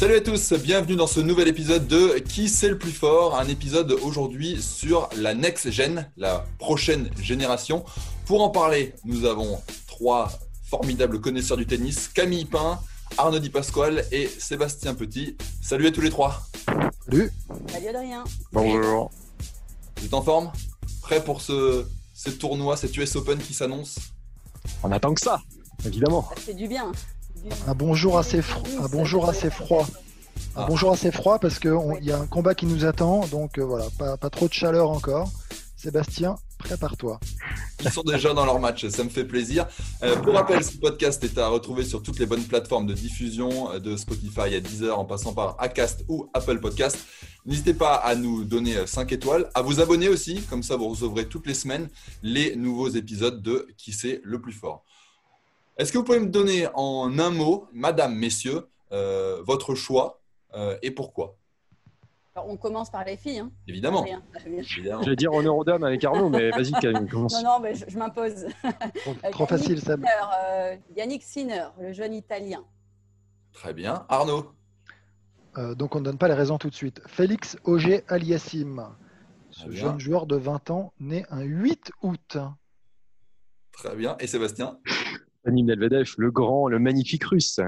Salut à tous, bienvenue dans ce nouvel épisode de Qui c'est le plus fort? Un épisode aujourd'hui sur la next gen, la prochaine génération. Pour en parler, nous avons trois formidables connaisseurs du tennis, Camille Pain, Arnaud Di Pasquale et Sébastien Petit. Salut à tous les trois. Salut. Salut Adrien. Bonjour. Vous êtes en forme? Prêt pour ce, ce tournoi, cet US Open qui s'annonce? On attend que ça, évidemment. Ça fait du bien. Un bonjour assez, fro- un bonjour assez froid. Un Ah. bonjour assez froid parce qu'il y a un combat qui nous attend, donc euh, voilà, pas, pas trop de chaleur encore. Sébastien, prépare-toi. Ils sont déjà dans leur match, ça me fait plaisir. Euh, pour rappel, ce podcast est à retrouver sur toutes les bonnes plateformes de diffusion, euh, de Spotify à Deezer en passant par Acast ou Apple Podcast. N'hésitez pas à nous donner 5 étoiles, à vous abonner aussi, comme ça vous recevrez toutes les semaines les nouveaux épisodes de Qui c'est le plus fort. Est-ce que vous pouvez me donner en un mot, madame, messieurs, euh, votre choix euh, et pourquoi? Alors, on commence par les filles. Hein. Évidemment. Bien. évidemment. J'allais dire honneur aux dames avec Arnaud, mais vas-y, commence. Non, non, mais je, je m'impose. Trop, Euh, trop facile. Sinner, euh, Yannick Sinner, le jeune Italien. Très bien. Arnaud Euh, donc on ne donne pas les raisons tout de suite. Félix Auger Aliassim, ce jeune joueur de 20 ans, né un 8 août. Très bien. Et Sébastien? Dani Medvedev, le grand, le magnifique russe.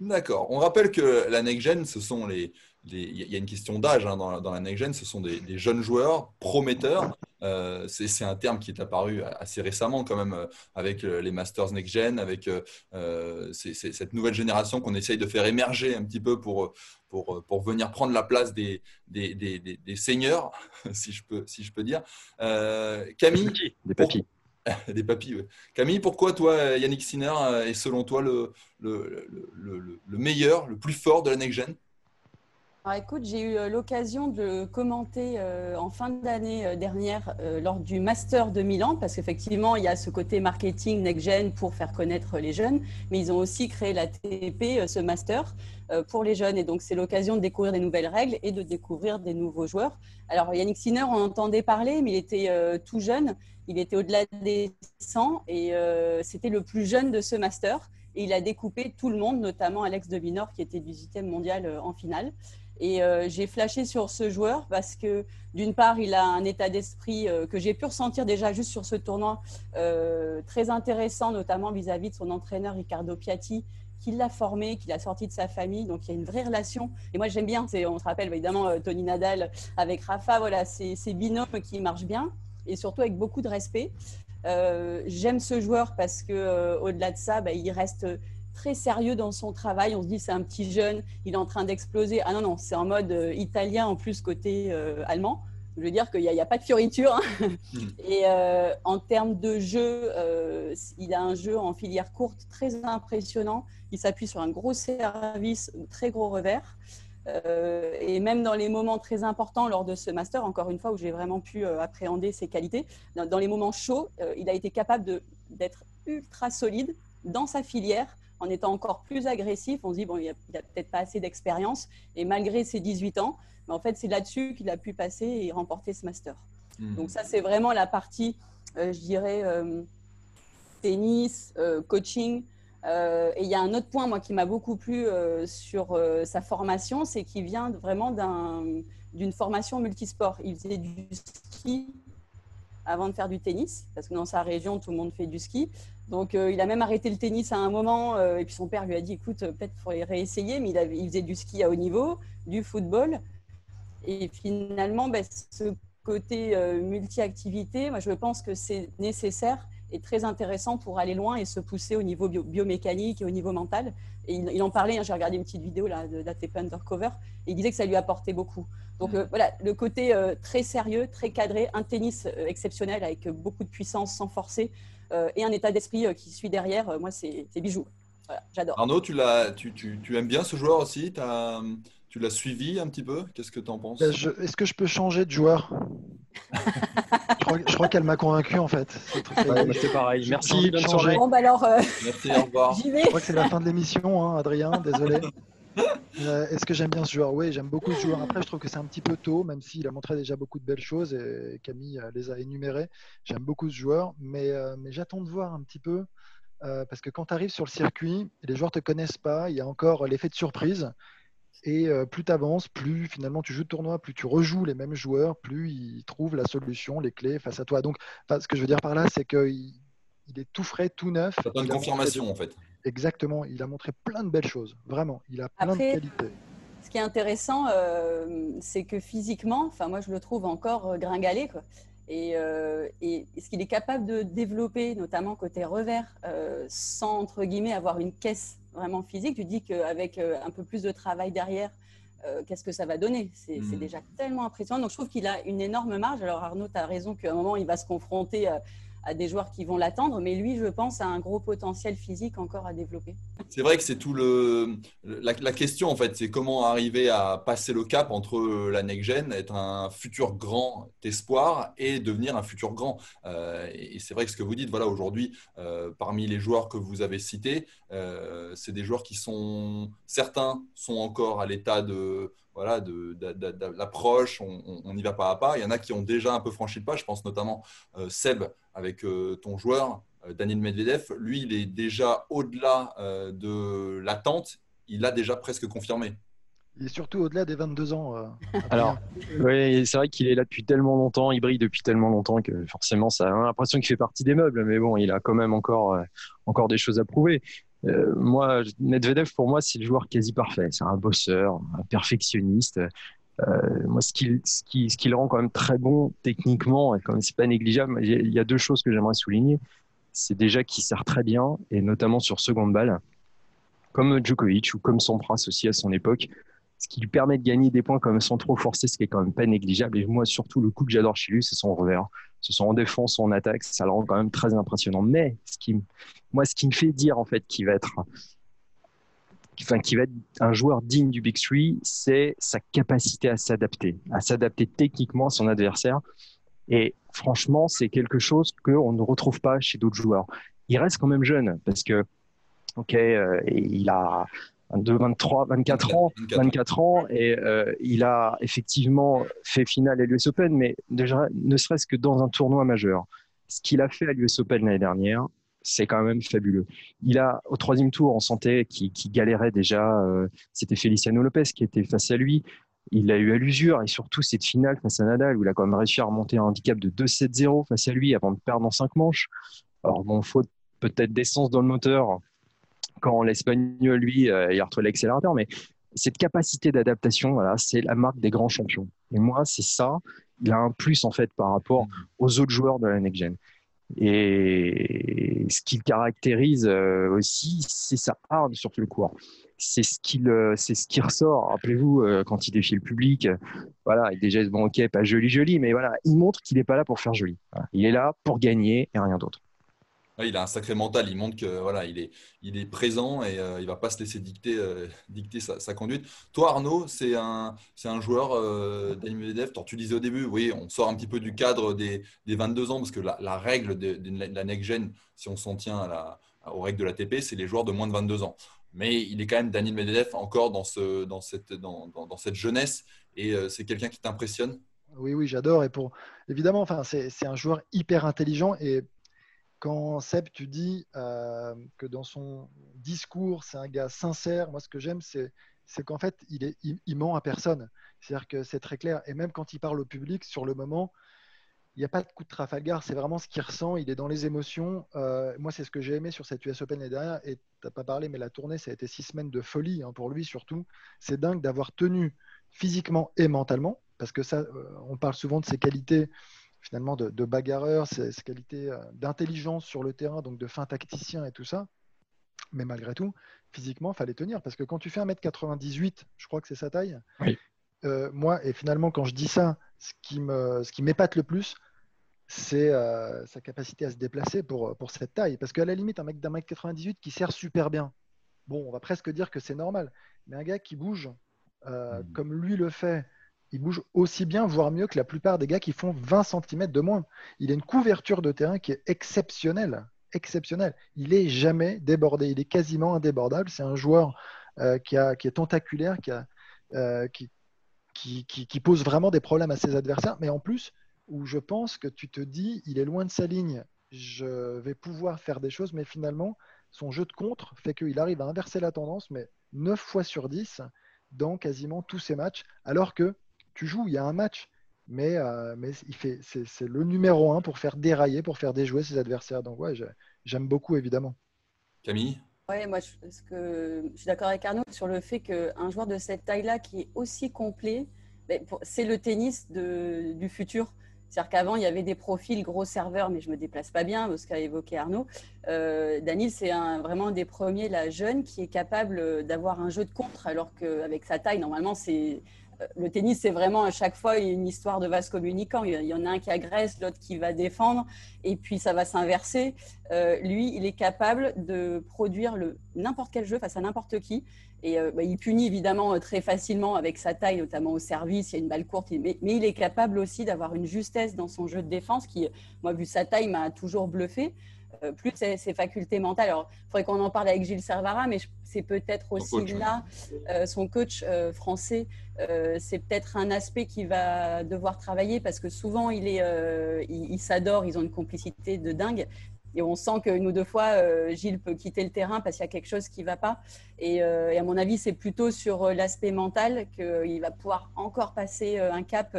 D'accord. On rappelle que la next gen, ce sont les. Il y a une question d'âge hein, dans, la- dans la next gen. Ce sont des, des jeunes joueurs prometteurs. Euh, c'est un terme qui est apparu assez récemment, quand même, euh, avec euh, les Masters next gen, avec euh, cette nouvelle génération qu'on essaye de faire émerger un petit peu pour, pour, pour venir prendre la place des, des, des, des- des seniors, si je peux, si je peux dire. Euh, Camille Des papis. des papis. Camille, pourquoi toi, Yannick Sinner, euh, est selon toi le, le, le, le- le meilleur, le plus fort de la next gen Alors, écoute, j'ai eu euh, l'occasion de commenter euh, en fin d'année euh, dernière lors du Master de Milan, parce qu'effectivement, il y a ce côté marketing next-gen pour faire connaître les jeunes, mais ils ont aussi créé la TP, ce Master, pour les jeunes. Et donc, c'est l'occasion de découvrir des nouvelles règles et de découvrir des nouveaux joueurs. Alors, Yannick Sinner, on entendait parler, mais il était tout jeune. Il était au-delà des 100 et c'était le plus jeune de ce Master. Et il a découpé tout le monde, notamment Alex de Binor, qui était du 8 mondial en finale. Et euh, j'ai flashé sur ce joueur parce que, d'une part, il a un état d'esprit euh, que j'ai pu ressentir déjà juste sur ce tournoi, euh, très intéressant, notamment vis-à-vis de son entraîneur Riccardo Piatti, qui l'a formé, qui l'a sorti de sa famille. Donc, il y a une vraie relation. Et moi, j'aime bien, on se rappelle évidemment euh, Tony Nadal avec Rafa, voilà, ces binômes qui marchent bien et surtout avec beaucoup de respect. J'aime ce joueur parce que au-delà de ça, bah, il reste très sérieux dans son travail. On se dit c'est un petit jeune, il est en train d'exploser. Ah non non, c'est en mode euh, italien en plus côté euh, allemand. Je veux dire qu'il n'y a, pas de fioriture. hein. Mhm. Et euh, en termes de jeu, il a un jeu en filière courte très impressionnant. Il s'appuie sur un gros service, très gros revers. Et même dans les moments très importants lors de ce master, encore une fois, où j'ai vraiment pu appréhender ses qualités, dans, dans les moments chauds, il a été capable d'être ultra solide dans sa filière en étant encore plus agressif. On se dit, bon, il n'a peut-être pas assez d'expérience, et malgré ses 18 ans, mais en fait, c'est là-dessus qu'il a pu passer et remporter ce master. Hmm. Donc ça, c'est vraiment la partie, euh, je dirais, euh, tennis, euh, coaching. Et il y a un autre point, moi, qui m'a beaucoup plu sur sa formation, c'est qu'il vient vraiment d'un- d'une formation multisport. Il faisait du ski avant de faire du tennis, parce que dans sa région, tout le monde fait du ski. Donc, euh, il a même arrêté le tennis à un moment, euh, et puis son père lui a dit, écoute, euh, peut-être qu'il faudrait réessayer, mais il, il faisait du ski à haut niveau, du football. Et finalement, ben, ce côté multi-activité, moi, je pense que c'est nécessaire est très intéressant pour aller loin et se pousser au niveau biomécanique et au niveau mental. Et il, en parlait, hein, j'ai regardé une petite vidéo là, d'ATP Undercover, et il disait que ça lui apportait beaucoup. Donc euh, voilà, le côté euh, très sérieux, très cadré, un tennis euh, exceptionnel avec beaucoup de puissance sans forcer et un état d'esprit qui suit derrière, moi c'est bijou. Voilà, j'adore. Arnaud, tu, tu, tu, tu, aimes bien ce joueur aussi? As, Tu l'as suivi un petit peu? Qu'est-ce que tu en penses? Ben, Est-ce que je peux changer de joueur? Je crois, qu'elle m'a convaincu en fait. C'est pareil. Merci. Bonne soirée. Bon, bah alors, euh, Merci, au revoir. Je crois que c'est la fin de l'émission, hein, Adrien. Désolé. Euh, est-ce que j'aime bien ce joueur? Oui, j'aime beaucoup ce joueur. Après, je trouve que c'est un petit peu tôt, même s'il a montré déjà beaucoup de belles choses et Camille euh, les a énumérées. J'aime beaucoup ce joueur, mais, mais j'attends de voir un petit peu. parce que quand tu arrives sur le circuit, les joueurs ne te connaissent pas, il y a encore l'effet de surprise. Et euh, plus tu avances, plus finalement tu joues de tournoi, plus tu rejoues les mêmes joueurs, plus ils trouvent la solution, les clés face à toi. Donc, ce que je veux dire par là, c'est qu'il il est tout frais, tout neuf. Ça donne confirmation en fait. Exactement. Il a montré plein de belles choses. Vraiment. Il a plein de qualités. Ce qui est intéressant, euh, c'est que physiquement, enfin moi je le trouve encore euh, gringalé. Quoi. Et, et, ce qu'il est capable de développer, notamment côté revers, sans entre guillemets avoir une caisse vraiment physique, tu dis qu'avec euh, un peu plus de travail derrière, euh, qu'est-ce que ça va donner? C'est hmm. déjà tellement impressionnant. Donc je trouve qu'il a une énorme marge. Alors Arnaud, tu as raison qu'à un moment, il va se confronter euh, à des joueurs qui vont l'attendre, mais lui, je pense, a un gros potentiel physique encore à développer. C'est vrai que c'est tout le la, question en fait, c'est comment arriver à passer le cap entre la next gen, être un futur grand espoir et devenir un futur grand. Euh, et c'est vrai que ce que vous dites, voilà, aujourd'hui, euh, parmi les joueurs que vous avez cités, euh, c'est des joueurs qui sont certains sont encore à l'état de voilà, de, l'approche, on, y va pas à pas. Il y en a qui ont déjà un peu franchi le pas. Je pense notamment euh, Seb avec euh, ton joueur, euh, Daniel Medvedev. Lui, il est déjà au-delà de l'attente. Il a déjà presque confirmé. Il est surtout au-delà des 22 ans. Alors, oui, c'est vrai qu'il est là depuis tellement longtemps, il brille depuis tellement longtemps que forcément, ça a l'impression qu'il fait partie des meubles. Mais bon, il a quand même encore, encore des choses à prouver. Euh, moi, Medvedev, pour moi, c'est le joueur quasi parfait. C'est un bosseur, un perfectionniste. Euh, moi, ce qui, le rend quand même très bon techniquement, et comme c'est pas négligeable, il y a deux choses que j'aimerais souligner. C'est déjà qu'il sert très bien, et notamment sur seconde balle, comme Djokovic ou comme Sampras aussi à son époque, ce qui lui permet de gagner des points comme sans trop forcer, ce qui est quand même pas négligeable. Et moi, surtout, le coup que j'adore chez lui, c'est son revers. Ce soit en défense ou en attaque, ça le rend quand même très impressionnant. Mais ce qui, moi, ce qui me fait dire en fait qu'il va être, enfin, qu'il va être un joueur digne du Big Three, c'est sa capacité à s'adapter, à s'adapter techniquement à son adversaire. Et franchement, c'est quelque chose qu'on ne retrouve pas chez d'autres joueurs. Il reste quand même jeune parce que, ok, euh, il a de 23, 24 ans, 24 ans, et euh, il a effectivement fait finale à l'US Open, mais déjà, ne serait-ce que dans un tournoi majeur. Ce qu'il a fait à l'US Open l'année dernière, c'est quand même fabuleux. Il a, au troisième tour, on sentait qu'il galérait déjà. Euh, c'était Feliciano Lopez qui était face à lui. Il a eu à l'usure et surtout cette finale face à Nadal où il a quand même réussi à remonter un handicap de 2-7-0 face à lui avant de perdre en 5 manches. Alors, bon, faute peut-être d'essence dans le moteur, quand l'Espagnol, lui, euh, il a retrouvé l'accélérateur. Mais cette capacité d'adaptation, voilà, c'est la marque des grands champions. Et moi, c'est ça. Il a un plus, en fait, par rapport mm. aux autres joueurs de la Next Gen. Et ce qui le caractérise euh, aussi, c'est sa hargne sur le court. C'est ce qui c'est ce qui ressort. Rappelez-vous quand il défie le public, voilà, il déjà bon, ok, pas joli joli, mais voilà, il montre qu'il n'est pas là pour faire joli. Il est là pour gagner et rien d'autre il a un sacré mental. Il montre que voilà, il est, il est présent et euh, il va pas se laisser dicter, euh, dicter sa, conduite. Toi, Arnaud, c'est un, un joueur euh, d'Anime Tu disais au début, oui, on sort un petit peu du cadre des, des 22 ans parce que la, règle de, la next gen, si on s'en tient à la, aux règles de la TP, c'est les joueurs de moins de 22 ans. Mais il est quand même Daniel Medvedev encore dans, ce, dans, cette, dans, dans, cette jeunesse et c'est quelqu'un qui t'impressionne? Oui, oui, j'adore. Et pour évidemment, enfin, c'est un joueur hyper intelligent et quand Seb, tu dis euh, que dans son discours, c'est un gars sincère, moi ce que j'aime, c'est, qu'en fait, il, est, ment à personne. C'est-à-dire que c'est très clair. Et même quand il parle au public, sur le moment, il n'y a pas de coup de Trafalgar, c'est vraiment ce qu'il ressent, il est dans les émotions. Euh, moi, c'est ce que j'ai aimé sur cette US Open l'année dernière, et tu n'as pas parlé, mais la tournée, ça a été six semaines de folie hein, pour lui surtout. C'est dingue d'avoir tenu physiquement et mentalement, parce que ça, euh, on parle souvent de ses qualités finalement de, bagarreur, ses, qualités euh, d'intelligence sur le terrain, donc de fin tacticien et tout ça. Mais malgré tout, physiquement, il fallait tenir. Parce que quand tu fais 1m98, je crois que c'est sa taille, euh, moi, et finalement, quand je dis ça, ce qui m'épate le plus, c'est euh, sa capacité à se déplacer pour, pour cette taille. Parce qu'à la limite, un mec d'un mètre 98 qui sert super bien, bon, on va presque dire que c'est normal. Mais un gars qui bouge mmh. comme lui le fait, il bouge aussi bien, voire mieux que la plupart des gars qui font 20 cm de moins. Il a une couverture de terrain qui est exceptionnelle. Exceptionnelle. Il est jamais débordé. Il est quasiment indébordable. C'est un joueur euh, qui, est tentaculaire, euh, qui, qui, pose vraiment des problèmes à ses adversaires. Mais en plus, où je pense que tu te dis, il est loin de sa ligne, je vais pouvoir faire des choses, mais finalement, son jeu de contre fait qu'il arrive à inverser la tendance, mais 9 fois sur 10 dans quasiment tous ses matchs, alors que tu joues, il y a un match, mais, euh, mais il fait, c'est, le numéro un pour faire dérailler, pour faire déjouer ses adversaires. Donc ouais, j'aime beaucoup évidemment. Camille? Ouais, moi je, que, je suis d'accord avec Arnaud sur le fait qu'un joueur de cette taille-là qui est aussi complet, ben, c'est le tennis de, du futur. C'est-à-dire qu'avant, il y avait des profils gros serveurs, mais je ne me déplace pas bien, ce qu'a évoqué Arnaud. Euh, Daniel, c'est un, vraiment un des premiers, la jeune, qui est capable d'avoir un jeu de contre, alors qu'avec sa taille, normalement, c'est le tennis, c'est vraiment à chaque fois une histoire de vase communicant. Il y en a un qui agresse, l'autre qui va défendre, et puis ça va s'inverser. Euh, lui, il est capable de produire n'importe quel jeu face à n'importe qui. Et euh, bah, il punit évidemment euh, très facilement avec sa taille, notamment au service. Il y a une balle courte, mais, il est capable aussi d'avoir une justesse dans son jeu de défense qui, moi, vu sa taille, m'a toujours bluffé. Euh, plus ses, facultés mentales. Alors, il faudrait qu'on en parle avec Gilles Servara, mais c'est peut-être aussi là, euh, son coach euh, français, c'est peut-être un aspect qui va devoir travailler parce que souvent, il, est, il, s'adore, ils ont une complicité de dingue. Et on sent qu'une ou deux fois, Gilles peut quitter le terrain parce qu'il y a quelque chose qui ne va pas. Et, à mon avis, c'est plutôt sur l'aspect mental qu'il va pouvoir encore passer un cap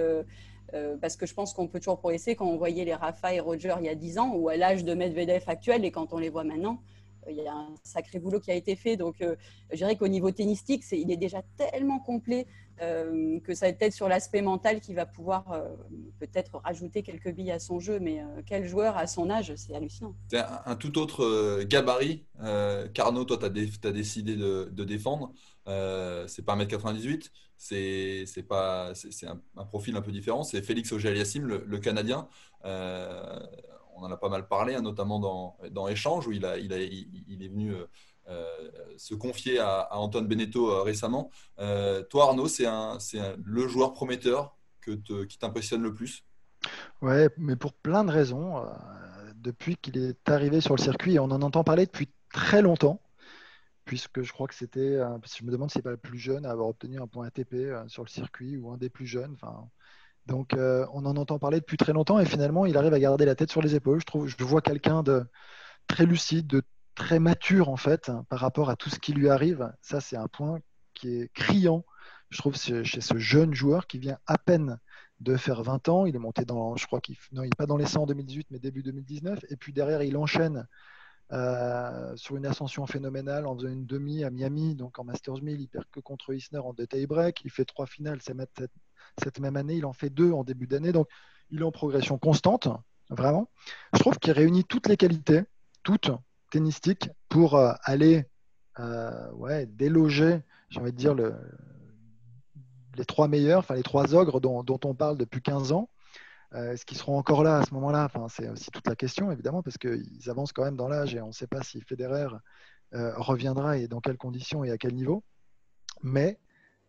euh, parce que je pense qu'on peut toujours progresser. Quand on voyait les Rafa et Roger il y a 10 ans ou à l'âge de Medvedev actuel et quand on les voit maintenant, il y a un sacré boulot qui a été fait. Donc, euh, je dirais qu'au niveau tennistique, il est déjà tellement complet que ça va être sur l'aspect mental qui va pouvoir peut-être rajouter quelques billes à son jeu. Mais quel joueur à son âge, c'est hallucinant. C'est un, tout autre gabarit. Carnot, toi, tu as, décidé de, de défendre. c'est pas 1m98 c'est un, profil un peu différent. C'est Félix Auger-Aliassime, le, Canadien. Euh, on en a pas mal parlé, hein, notamment dans, Échange, où il, est venu euh, se confier à, Antoine Beneteau euh, récemment. toi, Arnaud, c'est le joueur prometteur qui t'impressionne le plus? Ouais, mais pour plein de raisons. depuis qu'il est arrivé sur le circuit, on en entend parler depuis très longtemps puisque je crois que c'était, je me demande si c'est pas le plus jeune à avoir obtenu un point ATP euh, sur le circuit ou un des plus jeunes. Enfin, donc euh, on en entend parler depuis très longtemps et finalement il arrive à garder la tête sur les épaules. Je trouve, je vois quelqu'un de très lucide, de très mature en fait hein, par rapport à tout ce qui lui arrive. Ça c'est un point qui est criant. Je trouve chez ce jeune joueur qui vient à peine de faire 20 ans. Il est monté dans, je crois qu'il non, il n'est pas dans les 100 en 2018, mais début 2019. Et puis derrière, il enchaîne euh, sur une ascension phénoménale en faisant une demi à Miami, donc en Masters 1000, il perd que contre Isner en deux tie-break, il fait trois finales cette, même année, il en fait deux en début d'année, donc il est en progression constante, vraiment. Je trouve qu'il réunit toutes les qualités, toutes tennistiques, pour euh, aller euh, déloger, j'ai envie de dire, le, les trois meilleurs, enfin les trois ogres dont on parle depuis 15 ans. Euh, est-ce qu'ils seront encore là à ce moment-là? Enfin, C'est aussi toute la question, évidemment, parce qu'ils avancent quand même dans l'âge et on ne sait pas si Federer euh, reviendra et dans quelles conditions et à quel niveau. Mais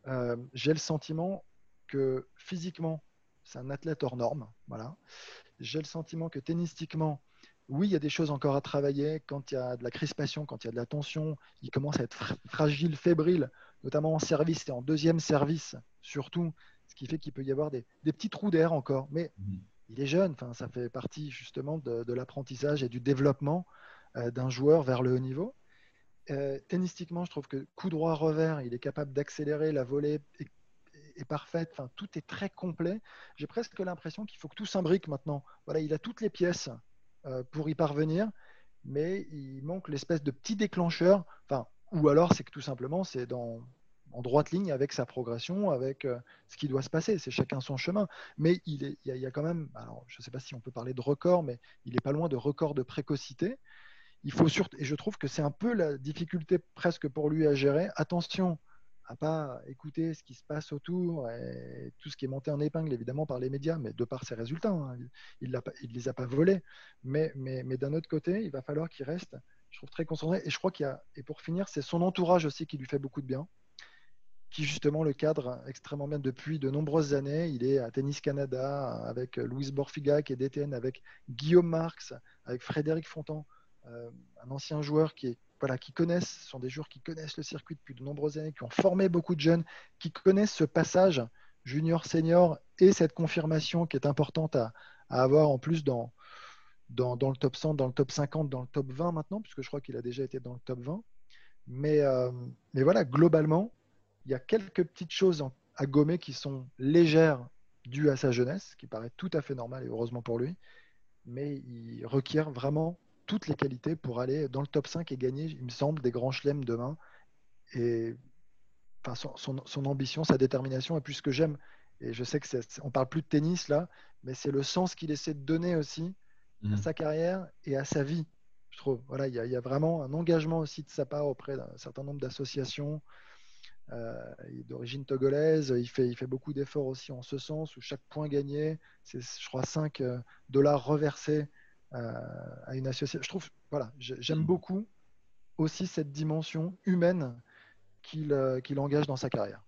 euh, j'ai le sentiment que physiquement, c'est un athlète hors norme. Voilà. J'ai le sentiment que tennistiquement, oui, il y a des choses encore à travailler. Quand il y a de la crispation, quand il y a de la tension, il commence à être fragile, fébrile, notamment en service et en deuxième service, surtout ce qui fait qu'il peut y avoir des, petits trous d'air encore. Mais mhm. il est jeune, enfin, ça fait partie justement de, l'apprentissage et du développement euh, d'un joueur vers le haut niveau. Euh, tennistiquement, je trouve que coup droit revers, il est capable d'accélérer, la volée est, parfaite, enfin, tout est très complet. J'ai presque l'impression qu'il faut que tout s'imbrique maintenant. Voilà, il a toutes les pièces euh, pour y parvenir, mais il manque l'espèce de petit déclencheur, enfin, ou alors c'est que tout simplement, c'est dans en droite ligne avec sa progression, avec euh, ce qui doit se passer. C'est chacun son chemin. Mais il, y a, quand même, alors, je ne sais pas si on peut parler de record, mais il n'est pas loin de record de précocité. Il faut surtout, et je trouve que c'est un peu la difficulté presque pour lui à gérer. Attention à pas écouter ce qui se passe autour et tout ce qui est monté en épingle évidemment par les médias, mais de par ses résultats, hein. il ne les a pas volés. Mais, mais, mais d'un autre côté, il va falloir qu'il reste, je trouve très concentré. Et je crois qu'il y a, et pour finir, c'est son entourage aussi qui lui fait beaucoup de bien qui justement le cadre extrêmement bien depuis de nombreuses années. Il est à Tennis Canada avec Louise Borfiga qui est DTN, avec Guillaume Marx, avec Frédéric Fontan, euh, un ancien joueur qui voilà, qui connaissent, ce sont des joueurs qui connaissent le circuit depuis de nombreuses années, qui ont formé beaucoup de jeunes, qui connaissent ce passage junior-senior et cette confirmation qui est importante à, avoir en plus dans, dans, le top 100, dans le top 50, dans le top 20 maintenant, puisque je crois qu'il a déjà été dans le top 20. Mais, euh, mais voilà, globalement, il y a quelques petites choses à gommer qui sont légères dues à sa jeunesse, qui paraît tout à fait normal et heureusement pour lui, mais il requiert vraiment toutes les qualités pour aller dans le top 5 et gagner, il me semble, des grands chelems demain. Et enfin, son, ambition, sa détermination est plus ce que j'aime. Et je sais que on parle plus de tennis là, mais c'est le sens qu'il essaie de donner aussi à mmh. sa carrière et à sa vie. Je trouve. Voilà, il y, y, a vraiment un engagement aussi de sa part auprès d'un certain nombre d'associations, d'origine togolaise. Il fait, il fait beaucoup d'efforts aussi en ce sens, où chaque point gagné, c'est, je crois, 5 euh, dollars reversés euh, à une association. Je trouve, voilà, j'aime beaucoup aussi cette dimension humaine qu'il, qu'il engage dans sa carrière.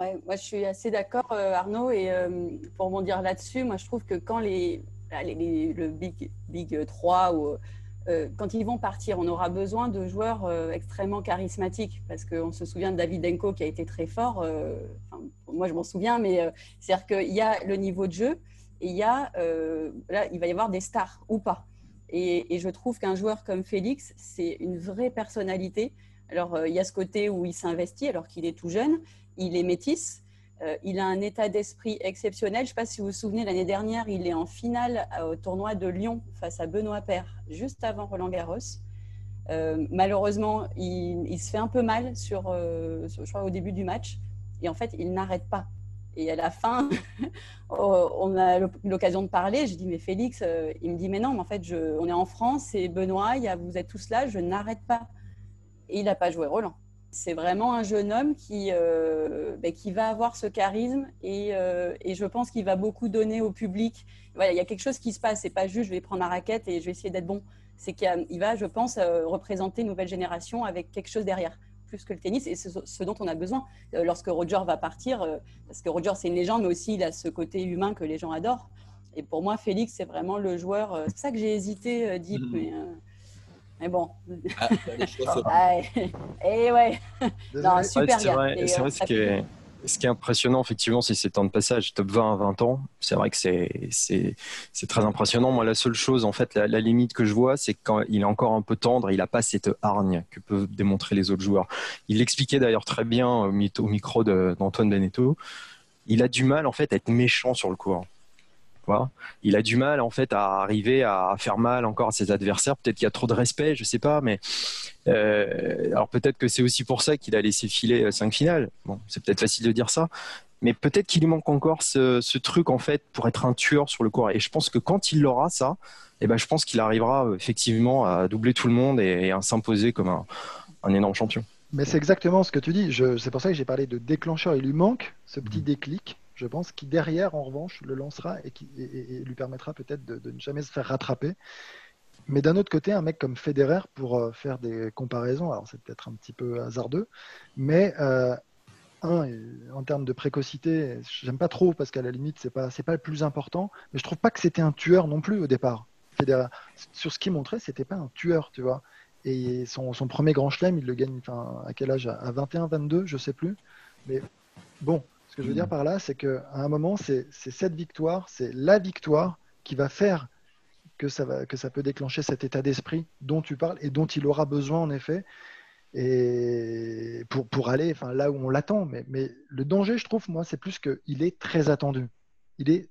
Ouais, moi, je suis assez d'accord, Arnaud. Et pour pour dire là-dessus, moi, je trouve que quand les, les, le Big, Big 3 ou euh, quand ils vont partir, on aura besoin de joueurs euh, extrêmement charismatiques parce qu'on se souvient de David Denko qui a été très fort. Euh, moi, je m'en souviens, mais c'est-à-dire qu'il y a le niveau de jeu et il y a là, il va y avoir des stars ou pas. Et, et je trouve qu'un joueur comme Félix, c'est une vraie personnalité. Alors, il y a ce côté où il s'investit alors qu'il est tout jeune, il est métisse, euh, il a un état d'esprit exceptionnel. Je ne sais pas si vous vous souvenez, l'année dernière, il est en finale euh, au tournoi de Lyon face à Benoît Paire, juste avant Roland Garros. Euh, malheureusement, il, se fait un peu mal sur, je au début du match. Et en fait, il n'arrête pas. Et à la fin, oh, on a l'occasion de parler. Je dis, mais Félix, il me dit, mais non, en fait, on est en France et Benoît, vous êtes tous là, je n'arrête pas. Et il n'a pas joué Roland c'est vraiment un jeune homme qui, euh, ben, qui va avoir ce charisme euh, et, je pense qu'il va beaucoup donner au public. Voilà, il y a quelque chose qui se passe. C'est pas juste je vais prendre la raquette et je vais essayer d'être bon. C'est qu'il va, je pense, euh, représenter une nouvelle génération avec quelque chose derrière, plus que le tennis. Et c'est ce dont on a besoin lorsque Roger va partir, parce que Roger c'est une légende, mais aussi il a ce côté humain que les gens adorent. Et pour moi, Félix, c'est vraiment le joueur. c'est ça que j'ai hésité, Deep, mmh. mais mais bon. Ah, ah et ouais. Non, super C'est vrai, ce, qui est, ce qui est impressionnant, effectivement, c'est ces temps de passage, top 20 à 20 ans. C'est vrai que c'est très impressionnant. Moi, la seule chose, en fait, la, limite que je vois, c'est quand il est encore un peu tendre, il n'a pas cette hargne que peuvent démontrer les autres joueurs. Il l'expliquait d'ailleurs très bien au, micro d'Antoine Beneteau. Il a du mal, en fait, à être méchant sur le il a du mal en fait à arriver à faire mal encore à ses adversaires. Peut-être qu'il y a trop de respect, je sais pas, mais euh, alors peut-être que c'est aussi pour ça qu'il a laissé filer euh, cinq finales. Bon, c'est peut-être facile de dire ça, mais peut-être qu'il lui manque encore ce, truc en fait pour être un tueur sur le court. Et je pense que quand il l'aura ça, eh ben je pense qu'il arrivera euh, effectivement à doubler tout le monde et, à s'imposer comme un, énorme champion. Mais c'est exactement ce que tu dis. C'est pour ça que j'ai parlé de déclencheur. Il lui manque ce petit mmh. déclic je pense, qui derrière, en revanche, le lancera et, qui, lui permettra peut-être de, ne jamais se faire rattraper. Mais d'un autre côté, un mec comme Federer, pour euh, faire des comparaisons, alors c'est peut-être un petit peu hasardeux, mais euh, un, en termes de précocité, j'aime pas trop parce qu'à la limite, c'est pas, pas le plus important, mais je trouve pas que c'était un tueur non plus au départ. Federer, sur ce qu'il montrait, c'était pas un tueur, tu vois. Et son, premier grand chelem, il le gagne à quel âge? À 21, 22, je sais plus. Mais bon, ce que je veux dire par là, c'est qu'à un moment, c'est cette victoire, c'est la victoire qui va faire que ça, va, que ça peut déclencher cet état d'esprit dont tu parles et dont il aura besoin en effet et pour, aller enfin, là où on l'attend. Mais, le danger, je trouve, moi, c'est plus qu'il est très attendu. Il est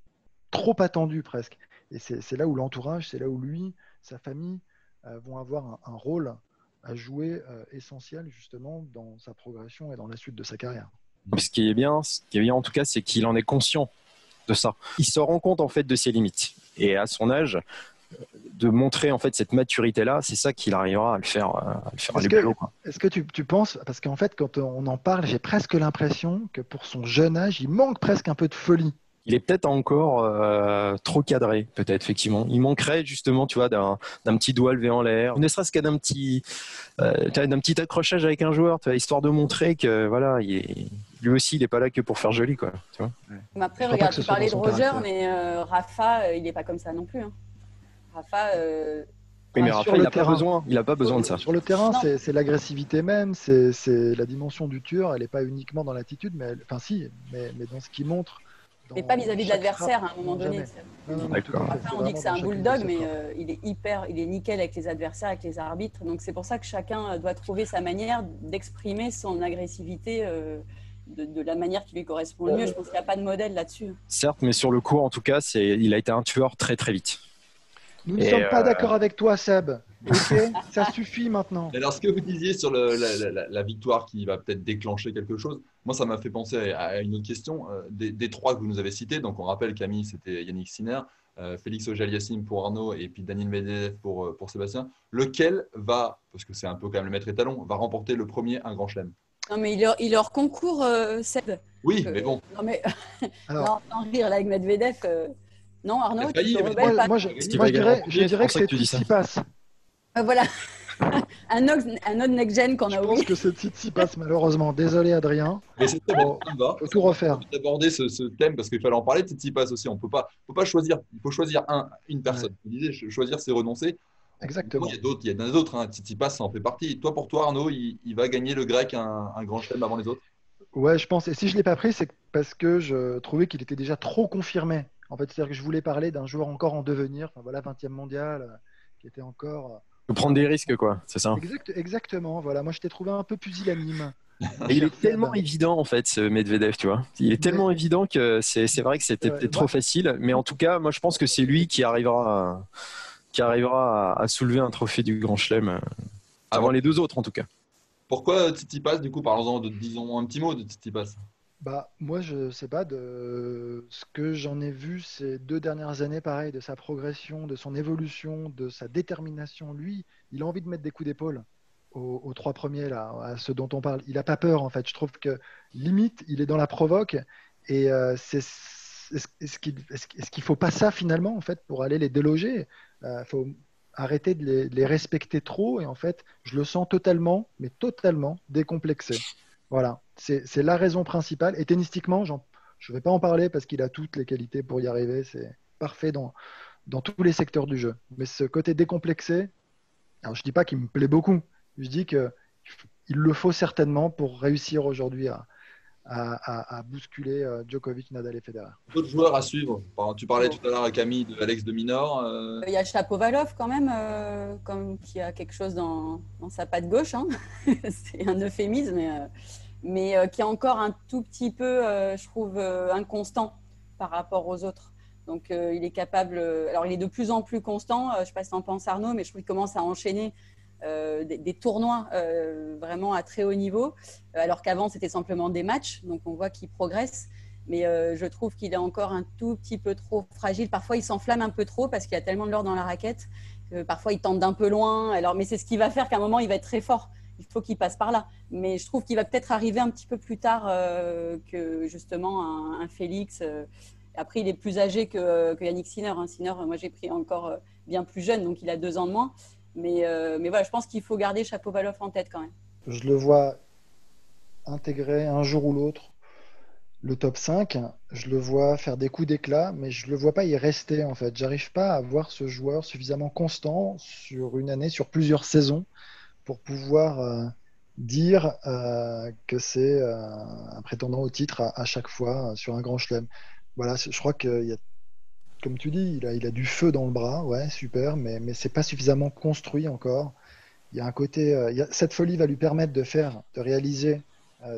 trop attendu presque. Et c'est là où l'entourage, c'est là où lui, sa famille euh, vont avoir un, rôle a joué essentiel justement dans sa progression et dans la suite de sa carrière. Ce qui est bien, ce qui est bien en tout cas, c'est qu'il en est conscient de ça. Il se rend compte en fait de ses limites. Et à son âge, de montrer en fait cette maturité là, c'est ça qu'il arrivera à le faire, à le faire Est-ce que, est-ce que tu, tu, penses, parce qu'en fait quand on en parle, j'ai presque l'impression que pour son jeune âge, il manque presque un peu de folie il est peut-être encore euh, trop cadré, peut-être effectivement. Il manquerait justement, tu vois, d'un, petit doigt levé en l'air, ne serait-ce qu'à d'un petit, euh, d'un petit accrochage avec un joueur, tu vois, histoire de montrer que voilà, il lui aussi, il n'est pas là que pour faire joli, quoi. Tu vois mais après, regarde, tu parlais de Roger, mais euh, Rafa, il n'est pas comme ça non plus. Hein. Rafa. Oui, mais ah, Rafa, il n'a pas besoin. Il a pas besoin de ça. Sur le terrain, c'est, l'agressivité même, c'est, la dimension du tueur. Elle n'est pas uniquement dans l'attitude, mais enfin si, mais, mais dans ce qu'il montre mais pas vis-à-vis de l'adversaire à un moment donné. on dit que c'est un bulldog, mais euh, il est hyper, il est nickel avec les adversaires, avec les arbitres. Donc c'est pour ça que chacun doit trouver sa manière d'exprimer son agressivité. Euh, de, la manière qui lui correspond le mieux. Je pense qu'il n'y a pas de modèle là-dessus. Certes, mais sur le cours, en tout cas, il a été un tueur très très vite. Nous ne sommes pas euh, d'accord avec toi, Seb. Ok, ça suffit maintenant. Alors, ce que vous disiez sur la, victoire qui va peut-être déclencher quelque chose, moi, ça m'a fait penser à, une autre question. Euh, des, trois que vous nous avez cités, donc on rappelle Camille, c'était Yannick Sinner, euh, Félix Ojaliassim pour Arnaud et puis Daniel Medvedev pour, pour Sébastien. Lequel va, parce que c'est un peu quand même le maître étalon, va remporter le premier un grand chelem? Non, mais il leur, il leur concourt, Seb. Oui, mais bon. Non, mais Alors... non, rire là, avec Medvedev. Non, Arnaud, tu moi, moi, je, moi, je dirais, je dirais que, c'est s'y passe. voilà. un, autre, un autre next-gen qu'on a oublié. Je pense que ce s'y passe malheureusement. Désolé Adrien. Mais c'est bon, faut tout refaire. D'aborder ce, ce, thème parce qu'il fallait en parler. Tsitsipas aussi. On peut pas, peut pas choisir. Il faut choisir un, une personne. Vous disiez, choisir, c'est renoncer. Exactement. Il y a d'autres. Il y en a d'autres. Hein. Tsitsipas, ça en fait partie. toi, pour toi, Arnaud, il, va gagner le grec un, un grand chelem avant les autres? Ouais, je pense. Et si je l'ai pas pris, c'est parce que je trouvais qu'il était déjà trop confirmé. En fait, c'est-à-dire que je voulais parler d'un joueur encore en devenir, enfin, voilà, 20e mondial, euh, qui était encore. Euh, prendre des risques, quoi, c'est ça? Exactement, voilà. Moi, je t'ai trouvé un peu pusillanime. il est tellement évident, en fait, ce Medvedev, tu vois. Il est tellement évident que c'est vrai que c'était peut-être trop facile. Mais en tout cas, moi, je pense que c'est lui qui arrivera, à, qui arrivera à, soulever un trophée du Grand Chelem euh, avant les deux autres, en tout cas. Pourquoi Titi Pass, du coup, parlons-en, disons un petit mot de Titi Pass. Bah, moi, je sais pas, de ce que j'en ai vu ces deux dernières années, pareil, de sa progression, de son évolution, de sa détermination. Lui, il a envie de mettre des coups d'épaule aux, trois premiers, là, à ceux dont on parle. Il n'a pas peur, en fait. Je trouve que limite, il est dans la provoque. Et euh, c'est est-ce qu'il est faut pas ça finalement en fait pour aller les déloger? Euh, faut arrêter de les, respecter trop et en fait je le sens totalement mais totalement décomplexé. Voilà, c'est la raison principale. Et tennistiquement, je ne vais pas en parler parce qu'il a toutes les qualités pour y arriver. C'est parfait dans, dans tous les secteurs du jeu. Mais ce côté décomplexé, alors je ne dis pas qu'il me plaît beaucoup. Je dis qu'il le faut certainement pour réussir aujourd'hui à, à, bousculer euh, Djokovic, Nadal et Federer. D'autres joueurs à suivre. Tu parlais tout à l'heure à Camille de Alex de Minor. Euh. Il y a Chapovalov quand même, euh, comme, qui a quelque chose dans, dans sa patte gauche. Hein. C'est un euphémisme, mais mais euh, qui est encore un tout petit peu, euh, je trouve, euh, inconstant par rapport aux autres. Donc, il est capable. alors, il est de plus en plus constant. je ne sais pas si en penses, Arnaud, mais je trouve qu'il commence à enchaîner des, tournois vraiment à très haut niveau, alors qu'avant, c'était simplement des matchs. Donc, on voit qu'il progresse. Mais je trouve qu'il est encore un tout petit peu trop fragile. Parfois, il s'enflamme un peu trop parce qu'il y a tellement de l'or dans la raquette. Que parfois, il tente d'un peu loin. Alors, mais c'est ce qui va faire qu'à un moment, il va être très fort il faut qu'il passe par là. Mais je trouve qu'il va peut-être arriver un petit peu plus tard euh, que justement un, Félix. Euh. Après, il est plus âgé que, Yannick Sinner. Hein. Sinner, moi, j'ai pris encore euh, bien plus jeune, donc il a deux ans de moins. Mais, mais voilà, je pense qu'il faut garder Chapeau-Valoff en tête quand même. Je le vois intégrer un jour ou l'autre le top 5. Je le vois faire des coups d'éclat, mais je ne le vois pas y rester en fait. J'arrive pas à voir ce joueur suffisamment constant sur une année, sur plusieurs saisons pour pouvoir euh, dire euh, que c'est euh, un prétendant au titre à, chaque fois sur un grand chelem. Voilà, je crois qu'il y a, comme tu dis, il a, il a du feu dans le bras, ouais, super, mais, mais c'est pas suffisamment construit encore. Il y a un côté, il y a, cette folie va lui permettre de faire, de réaliser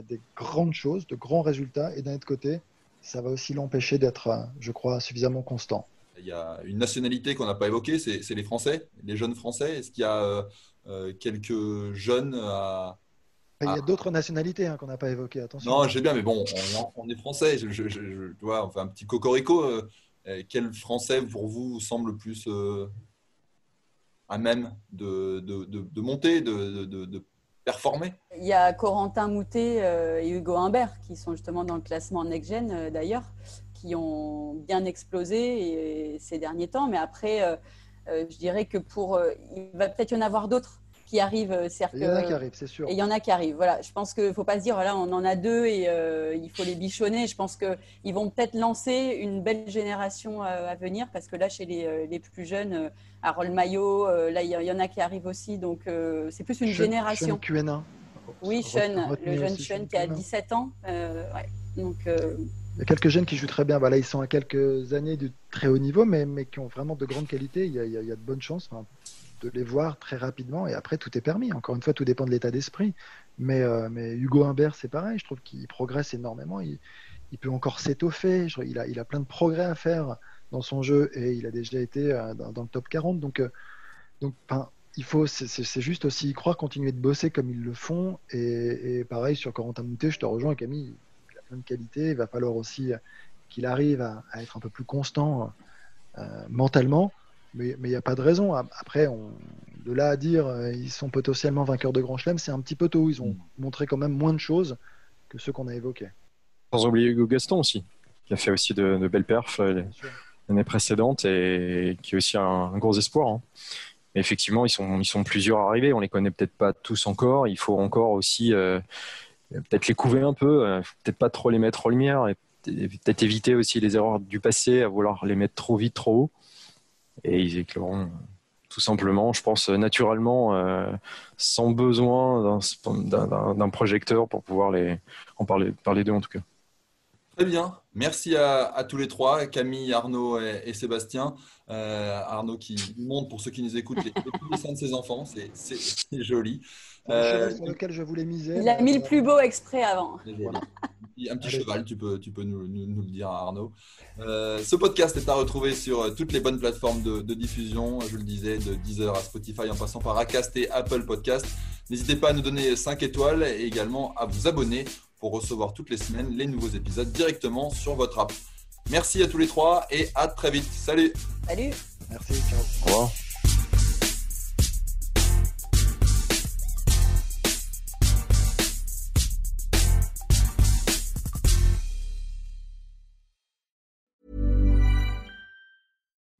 des grandes choses, de grands résultats, et d'un autre côté, ça va aussi l'empêcher d'être, je crois, suffisamment constant. Il y a une nationalité qu'on n'a pas évoquée, c'est les Français, les jeunes Français. Est-ce qu'il y a quelques jeunes à. Il y a d'autres nationalités hein, qu'on n'a pas évoquées, attention. Non, j'ai bien, mais bon, on, est français. Je, je, je, on fait un petit cocorico. Quel français pour vous semble plus à même de, de, de, monter, de, performer? Il y a Corentin Moutet euh, et Hugo Humbert qui sont justement dans le classement Next Gen euh, d'ailleurs, qui ont bien explosé ces derniers temps. Mais après, euh, je dirais que pour. il va peut-être y en avoir d'autres qui arrivent. Euh, il y en a qui arrivent, c'est sûr. Et il y en a qui arrivent. Voilà, je pense qu'il ne faut pas se dire, voilà, on en a deux et euh, il faut les bichonner. Je pense qu'ils vont peut-être lancer une belle génération euh, à venir parce que là, chez les, les plus jeunes, Harold Maillot, là, il y en a qui arrivent aussi. Donc, c'est plus une génération. Sean QN1. Oui, Sean, le jeune Sean qui a 17 ans. Ouais. Donc, il y a quelques jeunes qui jouent très bien. Voilà, ils sont à quelques années de très haut niveau, mais, mais qui ont vraiment de grandes qualités. Il y a, il y a de bonnes chances de les voir très rapidement. Et après, tout est permis. Encore une fois, tout dépend de l'état d'esprit. Mais, euh, mais Hugo Humbert, c'est pareil. Je trouve qu'il progresse énormément. Il, il peut encore s'étoffer. Il a, il a plein de progrès à faire dans son jeu et il a déjà été euh, dans, le top 40. Donc, euh, donc il faut, c'est juste aussi y croire, continuer de bosser comme ils le font. Et, pareil sur Corentin Moutet, je te rejoins, Camille. Il a plein de qualités. Il va falloir aussi qu'il arrive à, être un peu plus constant mentalement mais il n'y a pas de raison. Après, on, de là à dire euh, ils sont potentiellement vainqueurs de Grand Chelem, c'est un petit peu tôt. Ils ont mm. montré quand même moins de choses que ceux qu'on a évoqués. Sans oublier Hugo Gaston aussi, qui a fait aussi de, belles perfs euh, l'année précédente et qui est aussi un, gros espoir. Hein. effectivement, ils sont, ils sont plusieurs arrivés. On les connaît peut-être pas tous encore. Il faut encore aussi euh, peut-être les couver un peu, peut-être pas trop les mettre en lumière et peut-être éviter aussi les erreurs du passé à vouloir les mettre trop vite, trop haut et ils écloront tout simplement, je pense, naturellement, euh, sans besoin d'un projecteur pour pouvoir les, en parler, parler d'eux en tout cas. Très bien. Merci à, tous les trois, Camille, Arnaud et, Sébastien. Euh, Arnaud qui montre, pour ceux qui nous écoutent, les, les dessins de ses enfants. C'est joli. Euh, sur lequel je voulais miser. Il a mis le plus beau exprès avant. Un petit cheval, tu peux, tu peux nous, nous, le dire, Arnaud. Euh, ce podcast est à retrouver sur toutes les bonnes plateformes de, de, diffusion, je le disais, de Deezer à Spotify en passant par Acast et Apple Podcast. N'hésitez pas à nous donner 5 étoiles et également à vous abonner pour recevoir toutes les semaines les nouveaux épisodes directement sur votre app. Merci à tous les trois et à très vite. Salut. Salut. Merci. Ciao. Au revoir.